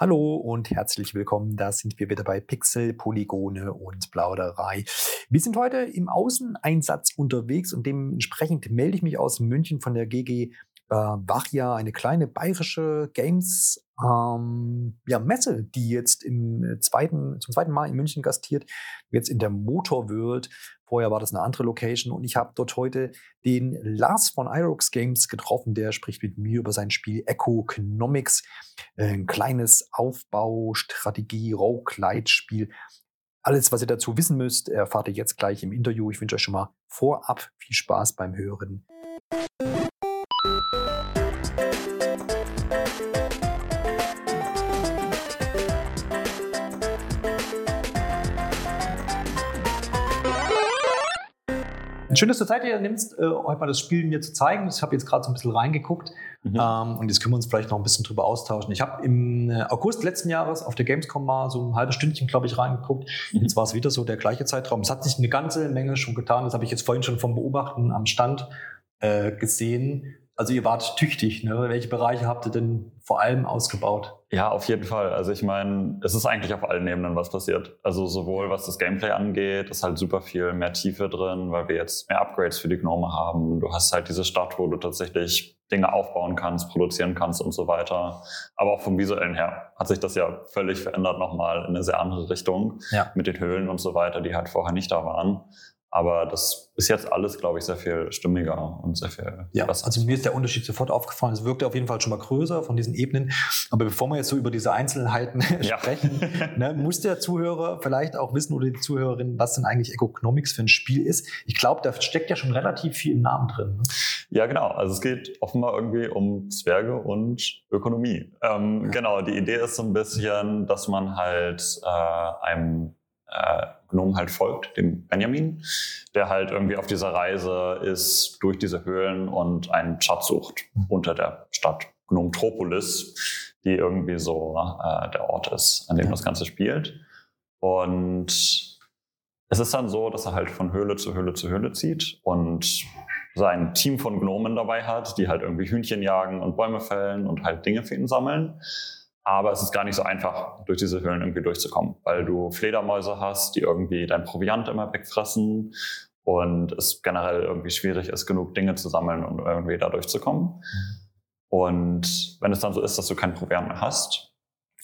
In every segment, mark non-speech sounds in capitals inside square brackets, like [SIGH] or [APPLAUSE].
Hallo und herzlich willkommen. Da sind wir wieder bei Pixel, Polygone und Plauderei. Wir sind heute im Außeneinsatz unterwegs und dementsprechend melde ich mich aus München von der GG äh, Wachia, eine kleine bayerische Games ähm, ja, Messe, die jetzt im zweiten, zum zweiten Mal in München gastiert, jetzt in der Motor World. Vorher war das eine andere Location und ich habe dort heute den Lars von Irox Games getroffen. Der spricht mit mir über sein Spiel Economics, ein kleines Aufbau, Strategie, Roguelite-Spiel. Alles, was ihr dazu wissen müsst, erfahrt ihr jetzt gleich im Interview. Ich wünsche euch schon mal vorab viel Spaß beim Hören. Schön, dass du Zeit dir nimmst, äh, heute mal das Spiel mir zu zeigen. Ich habe jetzt gerade so ein bisschen reingeguckt mhm. ähm, und jetzt können wir uns vielleicht noch ein bisschen drüber austauschen. Ich habe im äh, August letzten Jahres auf der Gamescom mal so ein halbes Stündchen, glaube ich, reingeguckt. Mhm. Jetzt war es wieder so der gleiche Zeitraum. Es hat sich eine ganze Menge schon getan. Das habe ich jetzt vorhin schon vom Beobachten am Stand äh, gesehen. Also ihr wart tüchtig. Ne? Welche Bereiche habt ihr denn vor allem ausgebaut? Ja, auf jeden Fall. Also ich meine, es ist eigentlich auf allen Ebenen was passiert. Also sowohl was das Gameplay angeht, ist halt super viel mehr Tiefe drin, weil wir jetzt mehr Upgrades für die Gnome haben. Du hast halt diese Stadt, wo du tatsächlich Dinge aufbauen kannst, produzieren kannst und so weiter. Aber auch vom visuellen her hat sich das ja völlig verändert nochmal in eine sehr andere Richtung ja. mit den Höhlen und so weiter, die halt vorher nicht da waren. Aber das ist jetzt alles, glaube ich, sehr viel stimmiger und sehr viel ja, besser. Also mir ist der Unterschied sofort aufgefallen. Es wirkte auf jeden Fall schon mal größer von diesen Ebenen. Aber bevor wir jetzt so über diese Einzelheiten [LAUGHS] ja. sprechen, ne, muss der Zuhörer vielleicht auch wissen oder die Zuhörerin, was denn eigentlich Economics für ein Spiel ist. Ich glaube, da steckt ja schon relativ viel im Namen drin. Ne? Ja, genau. Also es geht offenbar irgendwie um Zwerge und Ökonomie. Ähm, ja. Genau, die Idee ist so ein bisschen, dass man halt äh, einem äh, Gnome halt folgt, dem Benjamin, der halt irgendwie auf dieser Reise ist durch diese Höhlen und einen Schatz sucht mhm. unter der Stadt Gnomtropolis, die irgendwie so äh, der Ort ist, an dem ja. das Ganze spielt. Und es ist dann so, dass er halt von Höhle zu Höhle zu Höhle zieht und sein Team von Gnomen dabei hat, die halt irgendwie Hühnchen jagen und Bäume fällen und halt Dinge für ihn sammeln. Aber es ist gar nicht so einfach, durch diese Höhlen irgendwie durchzukommen, weil du Fledermäuse hast, die irgendwie dein Proviant immer wegfressen und es generell irgendwie schwierig ist, genug Dinge zu sammeln, um irgendwie da durchzukommen. Und wenn es dann so ist, dass du kein Proviant mehr hast,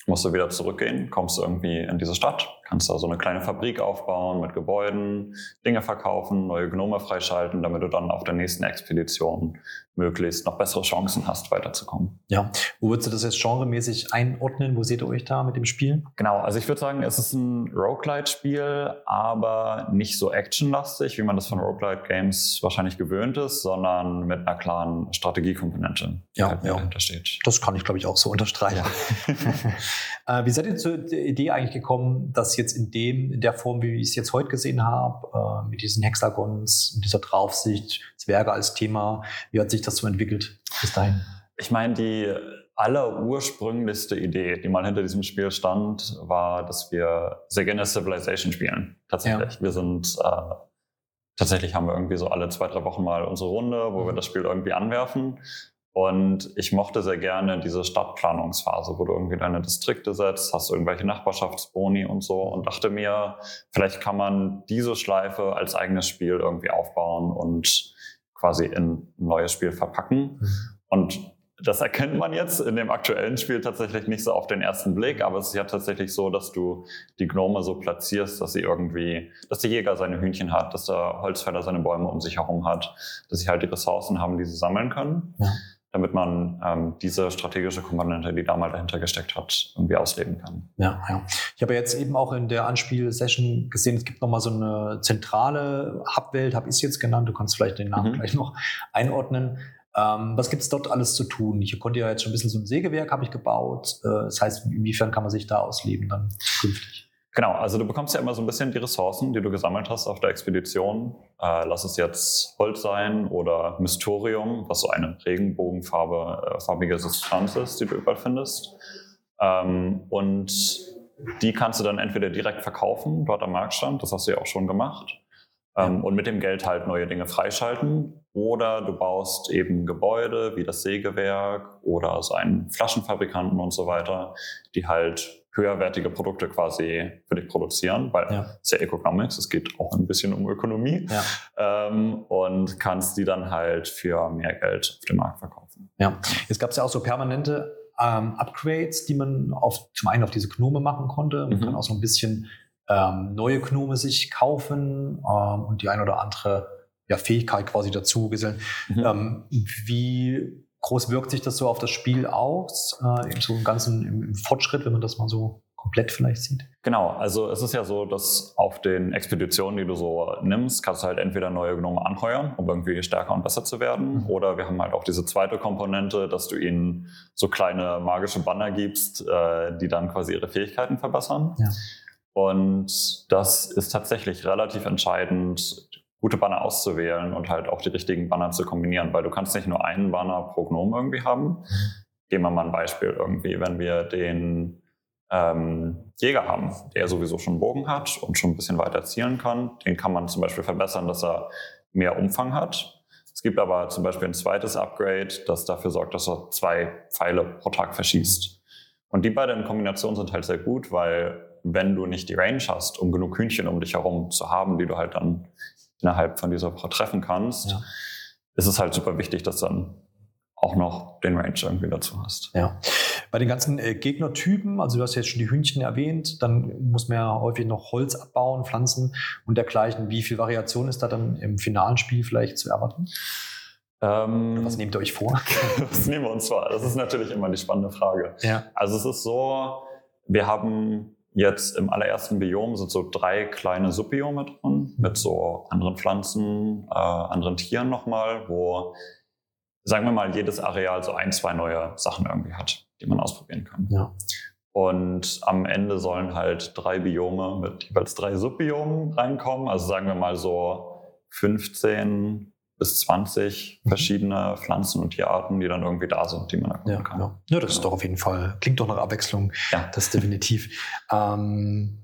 musst du wieder zurückgehen, kommst irgendwie in diese Stadt, kannst da so eine kleine Fabrik aufbauen mit Gebäuden, Dinge verkaufen, neue Gnome freischalten, damit du dann auf der nächsten Expedition möglichst noch bessere Chancen hast, weiterzukommen. Ja, wo würdest du das jetzt genremäßig einordnen? Wo seht ihr euch da mit dem Spiel? Genau, also ich würde sagen, es ist ein Roguelite-Spiel, aber nicht so actionlastig, wie man das von Roguelite-Games wahrscheinlich gewöhnt ist, sondern mit einer klaren Strategiekomponente, die ja, halt ja. dahinter steht. Das kann ich, glaube ich, auch so unterstreichen. Ja. [LAUGHS] [LAUGHS] äh, wie seid ihr zur Idee eigentlich gekommen, dass jetzt in dem, in der Form, wie ich es jetzt heute gesehen habe, äh, mit diesen Hexagons, mit dieser Draufsicht, Zwerge als Thema, wie hat sich das so entwickelt bis dahin? Ich meine, die allerursprünglichste Idee, die mal hinter diesem Spiel stand, war, dass wir sehr gerne Civilization spielen. Tatsächlich. Ja. Wir sind äh, tatsächlich haben wir irgendwie so alle zwei, drei Wochen mal unsere Runde, wo wir mhm. das Spiel irgendwie anwerfen. Und ich mochte sehr gerne diese Stadtplanungsphase, wo du irgendwie deine Distrikte setzt, hast irgendwelche Nachbarschaftsboni und so und dachte mir, vielleicht kann man diese Schleife als eigenes Spiel irgendwie aufbauen und quasi in ein neues Spiel verpacken. Mhm. Und das erkennt man jetzt in dem aktuellen Spiel tatsächlich nicht so auf den ersten Blick, aber es ist ja tatsächlich so, dass du die Gnome so platzierst, dass sie irgendwie, dass der Jäger seine Hühnchen hat, dass der Holzfäller seine Bäume um sich herum hat, dass sie halt die Ressourcen haben, die sie sammeln können. Ja damit man ähm, diese strategische Komponente, die da mal dahinter gesteckt hat, irgendwie ausleben kann. Ja, ja. Ich habe jetzt eben auch in der Anspielsession gesehen, es gibt nochmal so eine zentrale Hubwelt, habe ich es jetzt genannt, du kannst vielleicht den Namen mhm. gleich noch einordnen. Ähm, was gibt es dort alles zu tun? Ich konnte ja jetzt schon ein bisschen so ein Sägewerk habe ich gebaut. Äh, das heißt, inwiefern kann man sich da ausleben dann künftig? Genau, also du bekommst ja immer so ein bisschen die Ressourcen, die du gesammelt hast auf der Expedition. Äh, lass es jetzt Holz sein oder Mystorium, was so eine regenbogenfarbe, äh, farbige Substanz ist, die du überall findest. Ähm, und die kannst du dann entweder direkt verkaufen, dort am Marktstand, das hast du ja auch schon gemacht, ähm, und mit dem Geld halt neue Dinge freischalten. Oder du baust eben Gebäude wie das Sägewerk oder so einen Flaschenfabrikanten und so weiter, die halt höherwertige Produkte quasi für dich produzieren, weil ja. es ist ja Economics, es geht auch ein bisschen um Ökonomie ja. ähm, und kannst die dann halt für mehr Geld auf dem Markt verkaufen. Ja, jetzt gab es ja auch so permanente ähm, Upgrades, die man auf, zum einen auf diese Gnome machen konnte. Man mhm. kann auch so ein bisschen ähm, neue Gnome sich kaufen ähm, und die ein oder andere ja, Fähigkeit quasi dazu gesellen. Mhm. Ähm, wie groß wirkt sich das so auf das Spiel aus, äh, im so im ganzen im, im Fortschritt, wenn man das mal so komplett vielleicht sieht? Genau, also es ist ja so, dass auf den Expeditionen, die du so nimmst, kannst du halt entweder neue Gnome anheuern, um irgendwie stärker und besser zu werden, mhm. oder wir haben halt auch diese zweite Komponente, dass du ihnen so kleine magische Banner gibst, äh, die dann quasi ihre Fähigkeiten verbessern. Ja. Und das ist tatsächlich relativ entscheidend, gute Banner auszuwählen und halt auch die richtigen Banner zu kombinieren, weil du kannst nicht nur einen Banner pro Gnome irgendwie haben. Geben wir mal ein Beispiel irgendwie, wenn wir den ähm, Jäger haben, der sowieso schon einen Bogen hat und schon ein bisschen weiter zielen kann, den kann man zum Beispiel verbessern, dass er mehr Umfang hat. Es gibt aber zum Beispiel ein zweites Upgrade, das dafür sorgt, dass er zwei Pfeile pro Tag verschießt. Und die beiden in Kombination sind halt sehr gut, weil wenn du nicht die Range hast, um genug Hühnchen um dich herum zu haben, die du halt dann innerhalb von dieser Woche treffen kannst, ja. ist es halt super wichtig, dass dann auch noch den Range irgendwie dazu hast. Ja. Bei den ganzen äh, Gegnertypen, also du hast jetzt schon die Hühnchen erwähnt, dann muss man ja häufig noch Holz abbauen, Pflanzen und dergleichen. Wie viel Variation ist da dann im finalen Spiel vielleicht zu erwarten? Ähm, was nehmt ihr euch vor? [LAUGHS] was nehmen wir uns vor? Das ist natürlich immer die spannende Frage. Ja. Also es ist so, wir haben Jetzt im allerersten Biom sind so drei kleine Subbiome drin mit so anderen Pflanzen, äh, anderen Tieren nochmal, wo, sagen wir mal, jedes Areal so ein, zwei neue Sachen irgendwie hat, die man ausprobieren kann. Ja. Und am Ende sollen halt drei Biome mit jeweils drei Subbiomen reinkommen. Also sagen wir mal so 15 bis 20 mhm. verschiedene Pflanzen und Tierarten, die dann irgendwie da sind, die man erkunden ja, kann. Ja. ja, das ist doch auf jeden Fall, klingt doch nach Abwechslung. Ja. Das definitiv. [LAUGHS] Ähm,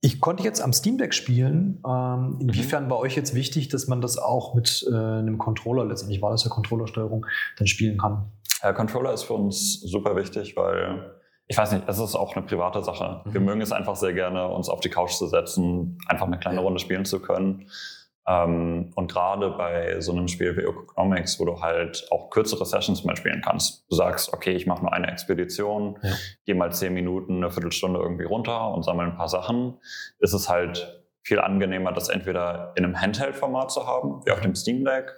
ich konnte jetzt am Steam Deck spielen. Ähm, inwiefern mhm. war euch jetzt wichtig, dass man das auch mit äh, einem Controller, letztendlich war das ja Controllersteuerung, dann spielen kann? Der Controller ist für uns super wichtig, weil ich weiß nicht, es ist auch eine private Sache. Mhm. Wir mögen es einfach sehr gerne, uns auf die Couch zu setzen, einfach eine kleine Runde spielen zu können. Ähm, und gerade bei so einem Spiel wie Economics, wo du halt auch kürzere Sessions mal spielen kannst. Du sagst, okay, ich mache nur eine Expedition, ja. gehe mal zehn Minuten, eine Viertelstunde irgendwie runter und sammle ein paar Sachen, ist es halt viel angenehmer, das entweder in einem Handheld-Format zu haben, wie auf dem Steam Deck,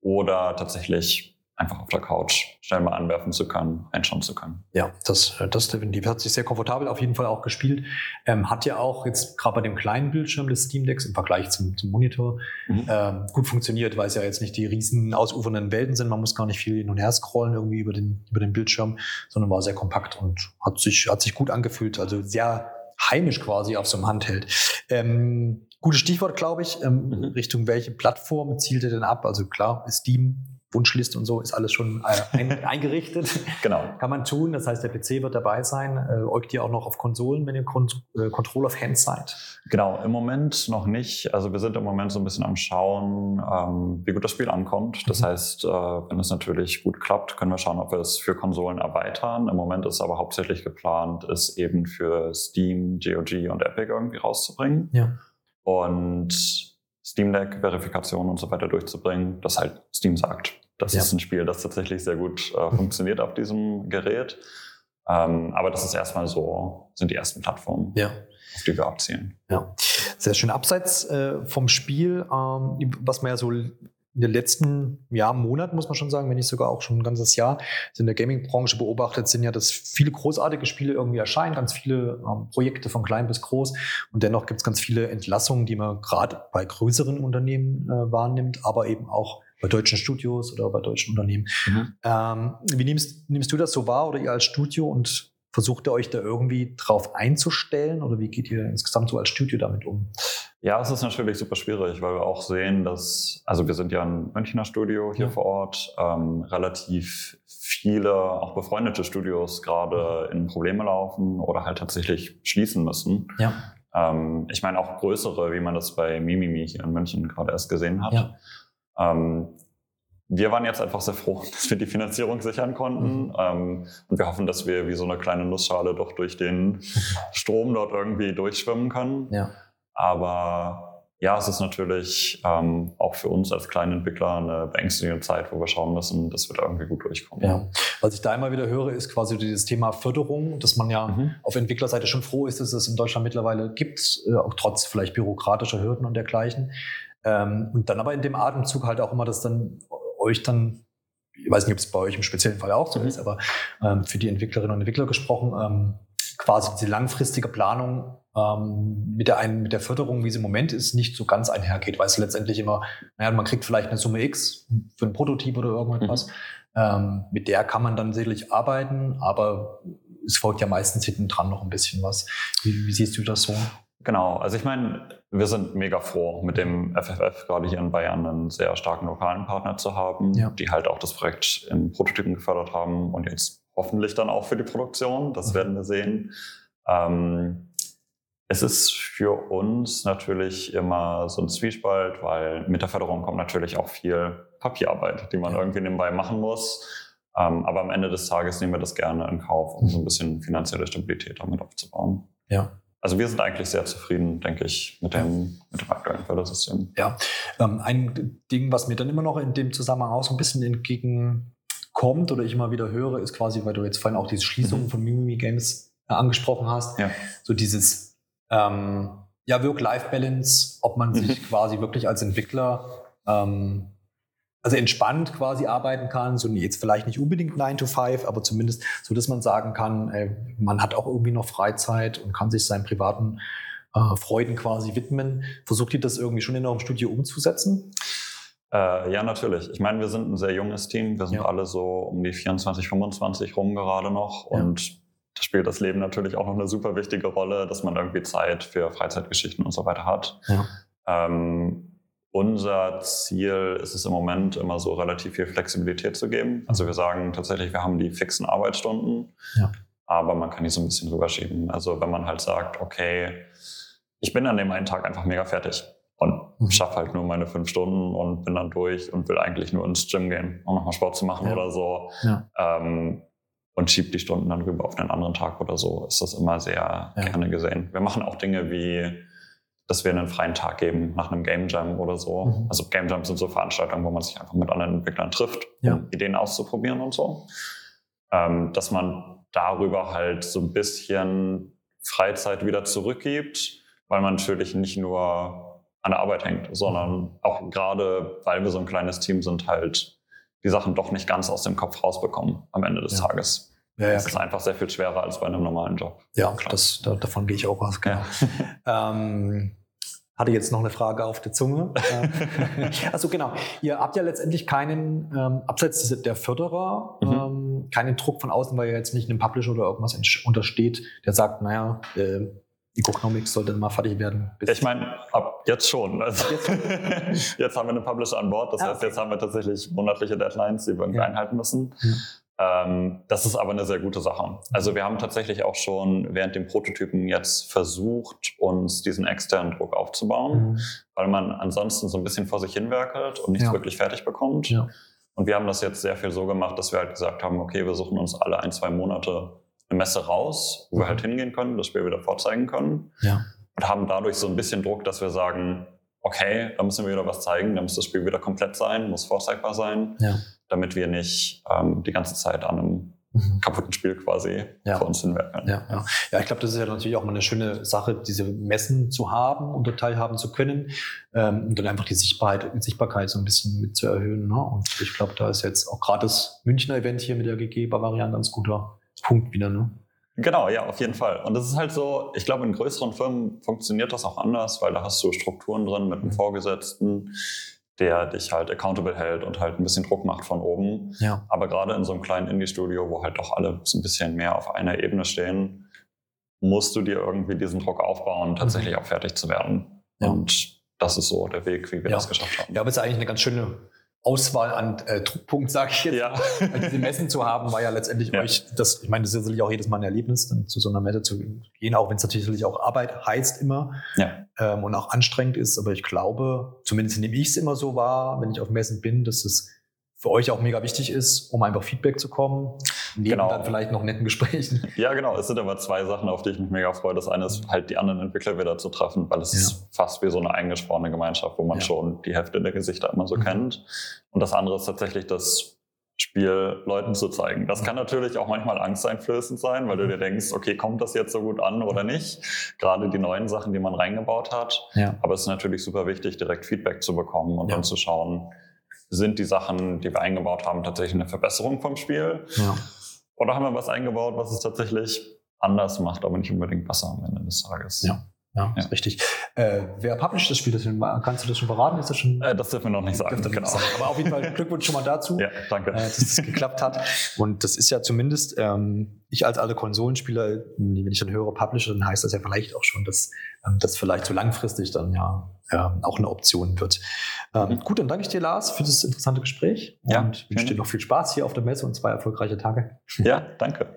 oder tatsächlich einfach auf der Couch schnell mal anwerfen zu können, einschauen zu können. Ja, das, äh, das definitiv hat sich sehr komfortabel auf jeden Fall auch gespielt. Ähm, hat ja auch jetzt gerade bei dem kleinen Bildschirm des Steam Decks im Vergleich zum, zum Monitor mhm. ähm, gut funktioniert, weil es ja jetzt nicht die riesen ausufernden Welten sind. Man muss gar nicht viel hin und her scrollen irgendwie über den, über den Bildschirm, sondern war sehr kompakt und hat sich, hat sich gut angefühlt. Also sehr heimisch quasi auf so einem Handheld. Ähm, gutes Stichwort, glaube ich. Ähm, mhm. Richtung welche Plattform zielt ihr denn ab? Also klar, Steam Wunschliste und so ist alles schon äh, ein, [LAUGHS] eingerichtet. genau. Kann man tun. Das heißt, der PC wird dabei sein. Äh, euch ihr auch noch auf Konsolen, wenn ihr Kon äh, Control of Hand seid? Genau, im Moment noch nicht. Also wir sind im Moment so ein bisschen am Schauen, ähm, wie gut das Spiel ankommt. Das mhm. heißt, äh, wenn es natürlich gut klappt, können wir schauen, ob wir es für Konsolen erweitern. Im Moment ist aber hauptsächlich geplant, es eben für Steam, GOG und Epic irgendwie rauszubringen. Ja. Und Steam Deck-Verifikation und so weiter durchzubringen, das halt Steam sagt. Das ja. ist ein Spiel, das tatsächlich sehr gut äh, funktioniert auf diesem Gerät. Ähm, aber das ist erstmal so, sind die ersten Plattformen, ja. auf die wir abzielen. Ja, sehr schön. Abseits äh, vom Spiel, ähm, was man ja so in den letzten ja, Monaten, muss man schon sagen, wenn nicht sogar auch schon ein ganzes Jahr, in der Gaming-Branche beobachtet, sind ja, dass viele großartige Spiele irgendwie erscheinen, ganz viele ähm, Projekte von klein bis groß. Und dennoch gibt es ganz viele Entlassungen, die man gerade bei größeren Unternehmen äh, wahrnimmt, aber eben auch bei deutschen Studios oder bei deutschen Unternehmen. Mhm. Ähm, wie nimmst, nimmst du das so wahr oder ihr als Studio und versucht ihr euch da irgendwie drauf einzustellen oder wie geht ihr insgesamt so als Studio damit um? Ja, es ist natürlich super schwierig, weil wir auch sehen, dass, also wir sind ja ein Münchner Studio hier ja. vor Ort, ähm, relativ viele auch befreundete Studios gerade in Probleme laufen oder halt tatsächlich schließen müssen. Ja. Ähm, ich meine auch größere, wie man das bei Mimimi hier in München gerade erst gesehen hat. Ja. Ähm, wir waren jetzt einfach sehr froh, [LAUGHS] dass wir die Finanzierung sichern konnten. Mhm. Ähm, und wir hoffen, dass wir wie so eine kleine Nussschale doch durch den [LAUGHS] Strom dort irgendwie durchschwimmen können. Ja. Aber ja, es ist natürlich ähm, auch für uns als kleinen Entwickler eine beängstigende Zeit, wo wir schauen müssen, dass wir da irgendwie gut durchkommen. Ja. Was ich da immer wieder höre, ist quasi dieses Thema Förderung, dass man ja mhm. auf Entwicklerseite schon froh ist, dass es in Deutschland mittlerweile gibt, äh, auch trotz vielleicht bürokratischer Hürden und dergleichen. Ähm, und dann aber in dem Atemzug halt auch immer, dass dann euch dann, ich weiß nicht, ob es bei euch im speziellen Fall auch so mhm. ist, aber ähm, für die Entwicklerinnen und Entwickler gesprochen, ähm, quasi diese langfristige Planung ähm, mit, der einen, mit der Förderung, wie sie im Moment ist, nicht so ganz einhergeht, weil es letztendlich immer, naja, man kriegt vielleicht eine Summe X für einen Prototyp oder irgendwas. Mhm. Ähm, mit der kann man dann sicherlich arbeiten, aber es folgt ja meistens hinten dran noch ein bisschen was. Wie, wie siehst du das so? Genau, also ich meine, wir sind mega froh, mit dem FFF gerade hier in Bayern einen sehr starken lokalen Partner zu haben, ja. die halt auch das Projekt in Prototypen gefördert haben und jetzt hoffentlich dann auch für die Produktion. Das mhm. werden wir sehen. Ähm, es ist für uns natürlich immer so ein Zwiespalt, weil mit der Förderung kommt natürlich auch viel Papierarbeit, die man ja. irgendwie nebenbei machen muss. Ähm, aber am Ende des Tages nehmen wir das gerne in Kauf, um so ein bisschen finanzielle Stabilität damit aufzubauen. Ja. Also wir sind eigentlich sehr zufrieden, denke ich, mit dem, mit dem aktuellen Fördersystem. Ja, ähm, ein Ding, was mir dann immer noch in dem Zusammenhang auch so ein bisschen entgegenkommt oder ich immer wieder höre, ist quasi, weil du jetzt vorhin auch diese Schließung mhm. von Mimimi Games äh, angesprochen hast, ja. so dieses ähm, ja, Work-Life-Balance, ob man sich mhm. quasi wirklich als Entwickler ähm, also entspannt quasi arbeiten kann, so jetzt vielleicht nicht unbedingt 9 to 5, aber zumindest so, dass man sagen kann, ey, man hat auch irgendwie noch Freizeit und kann sich seinen privaten äh, Freuden quasi widmen. Versucht ihr das irgendwie schon in eurem Studio umzusetzen? Äh, ja, natürlich. Ich meine, wir sind ein sehr junges Team. Wir sind ja. alle so um die 24, 25 rum gerade noch ja. und da spielt das Leben natürlich auch noch eine super wichtige Rolle, dass man irgendwie Zeit für Freizeitgeschichten und so weiter hat. Ja. Ähm, unser Ziel ist es im Moment immer so relativ viel Flexibilität zu geben. Also wir sagen tatsächlich, wir haben die fixen Arbeitsstunden, ja. aber man kann die so ein bisschen rüberschieben. Also wenn man halt sagt, okay, ich bin an dem einen Tag einfach mega fertig und mhm. schaffe halt nur meine fünf Stunden und bin dann durch und will eigentlich nur ins Gym gehen, um nochmal Sport zu machen ja. oder so. Ja. Ähm, und schiebt die Stunden dann rüber auf einen anderen Tag oder so, ist das immer sehr gerne gesehen. Wir machen auch Dinge wie dass wir einen freien Tag geben nach einem Game Jam oder so. Mhm. Also Game Jams sind so Veranstaltungen, wo man sich einfach mit anderen Entwicklern trifft, ja. um Ideen auszuprobieren und so. Ähm, dass man darüber halt so ein bisschen Freizeit wieder zurückgibt, weil man natürlich nicht nur an der Arbeit hängt, sondern auch gerade, weil wir so ein kleines Team sind, halt die Sachen doch nicht ganz aus dem Kopf rausbekommen am Ende des ja. Tages. Ja, ja, das ist einfach sehr viel schwerer als bei einem normalen Job. Ja, das, da, davon gehe ich auch aus. Genau. Ja. [LAUGHS] ähm, hatte jetzt noch eine Frage auf der Zunge. [LAUGHS] also genau, ihr habt ja letztendlich keinen, ähm, abseits der Förderer, mhm. ähm, keinen Druck von außen, weil ihr jetzt nicht einem Publisher oder irgendwas untersteht, der sagt, naja, äh, Economics sollte mal fertig werden. ich meine, ab jetzt schon. Also jetzt, [LAUGHS] jetzt haben wir einen Publisher an Bord. Das ah, heißt, okay. jetzt haben wir tatsächlich monatliche Deadlines, die wir irgendwie ja. einhalten müssen. Ähm, das ist aber eine sehr gute Sache. Also wir haben tatsächlich auch schon während dem Prototypen jetzt versucht, uns diesen externen Druck aufzubauen, mhm. weil man ansonsten so ein bisschen vor sich hinwerkelt und nichts ja. wirklich fertig bekommt. Ja. Und wir haben das jetzt sehr viel so gemacht, dass wir halt gesagt haben, okay, wir suchen uns alle ein, zwei Monate eine Messe raus, wo mhm. wir halt hingehen können, das Spiel wieder vorzeigen können. Ja. Und haben dadurch so ein bisschen Druck, dass wir sagen, okay, da müssen wir wieder was zeigen, da muss das Spiel wieder komplett sein, muss vorzeigbar sein. Ja damit wir nicht ähm, die ganze Zeit an einem mhm. kaputten Spiel quasi ja. vor uns hinwerken. Ja, ja. ja, ich glaube, das ist ja natürlich auch mal eine schöne Sache, diese Messen zu haben und teilhaben zu können ähm, und dann einfach die Sichtbarkeit, Sichtbarkeit so ein bisschen mit zu erhöhen. Ne? Und ich glaube, da ist jetzt auch gerade das Münchner Event hier mit der GG Bavarian ein ganz guter Punkt wieder. Ne? Genau, ja, auf jeden Fall. Und das ist halt so, ich glaube, in größeren Firmen funktioniert das auch anders, weil da hast du Strukturen drin mit einem mhm. Vorgesetzten der dich halt accountable hält und halt ein bisschen Druck macht von oben. Ja. Aber gerade in so einem kleinen Indie-Studio, wo halt doch alle so ein bisschen mehr auf einer Ebene stehen, musst du dir irgendwie diesen Druck aufbauen, tatsächlich mhm. auch fertig zu werden. Ja. Und das ist so der Weg, wie wir ja. das geschafft haben. Ja, aber es ist eigentlich eine ganz schöne Auswahl an äh, Druckpunkt, sage ich jetzt. Ja. Weil diese Messen zu haben, war ja letztendlich Ja. euch, das, ich meine, das ist sicherlich auch jedes Mal ein Erlebnis, dann zu so einer Messe zu gehen, auch wenn es natürlich auch Arbeit heißt immer Ja. ähm, und auch anstrengend ist. Aber ich glaube, zumindest nehme ich es immer so wahr, wenn ich auf Messen bin, dass es für euch auch mega wichtig ist, um einfach Feedback zu kommen. Neben Genau. dann vielleicht noch netten Gesprächen. [LAUGHS] Ja, genau. Es sind aber zwei Sachen, auf die ich mich mega freue. Das eine ist halt die anderen Entwickler wieder zu treffen, weil es Ja. ist fast wie so eine eingeschworene Gemeinschaft, wo man Ja. schon die Hälfte der Gesichter immer so Mhm. kennt. Und das andere ist tatsächlich das Spiel Leuten zu zeigen. Das kann natürlich auch manchmal angsteinflößend sein, weil du dir denkst, okay, kommt das jetzt so gut an oder nicht? Gerade die neuen Sachen, die man reingebaut hat. Ja. Aber es ist natürlich super wichtig, direkt Feedback zu bekommen und Ja. dann zu schauen, sind die Sachen, die wir eingebaut haben, tatsächlich eine Verbesserung vom Spiel? ja. Oder haben wir was eingebaut, was es tatsächlich anders macht, aber nicht unbedingt besser am Ende des Tages? Ja. Ja, ist Ja. richtig. Äh, wer publisht das Spiel? Das kannst du das schon verraten? Ist das schon? Äh, das dürfen wir noch nicht sagen. Genau. sagen. Aber auf jeden Fall [LAUGHS] Glückwunsch schon mal dazu. Ja, danke. äh, dass das geklappt hat. Und das ist ja zumindest, ähm, ich als alle Konsolenspieler, wenn ich dann höre Publisher, dann heißt das ja vielleicht auch schon, dass ähm, das vielleicht so langfristig dann ja ähm, auch eine Option wird. Ähm, Mhm. Gut, dann danke ich dir, Lars, für das interessante Gespräch Ja, und wünsche dir noch viel Spaß hier auf der Messe und zwei erfolgreiche Tage. Ja, danke.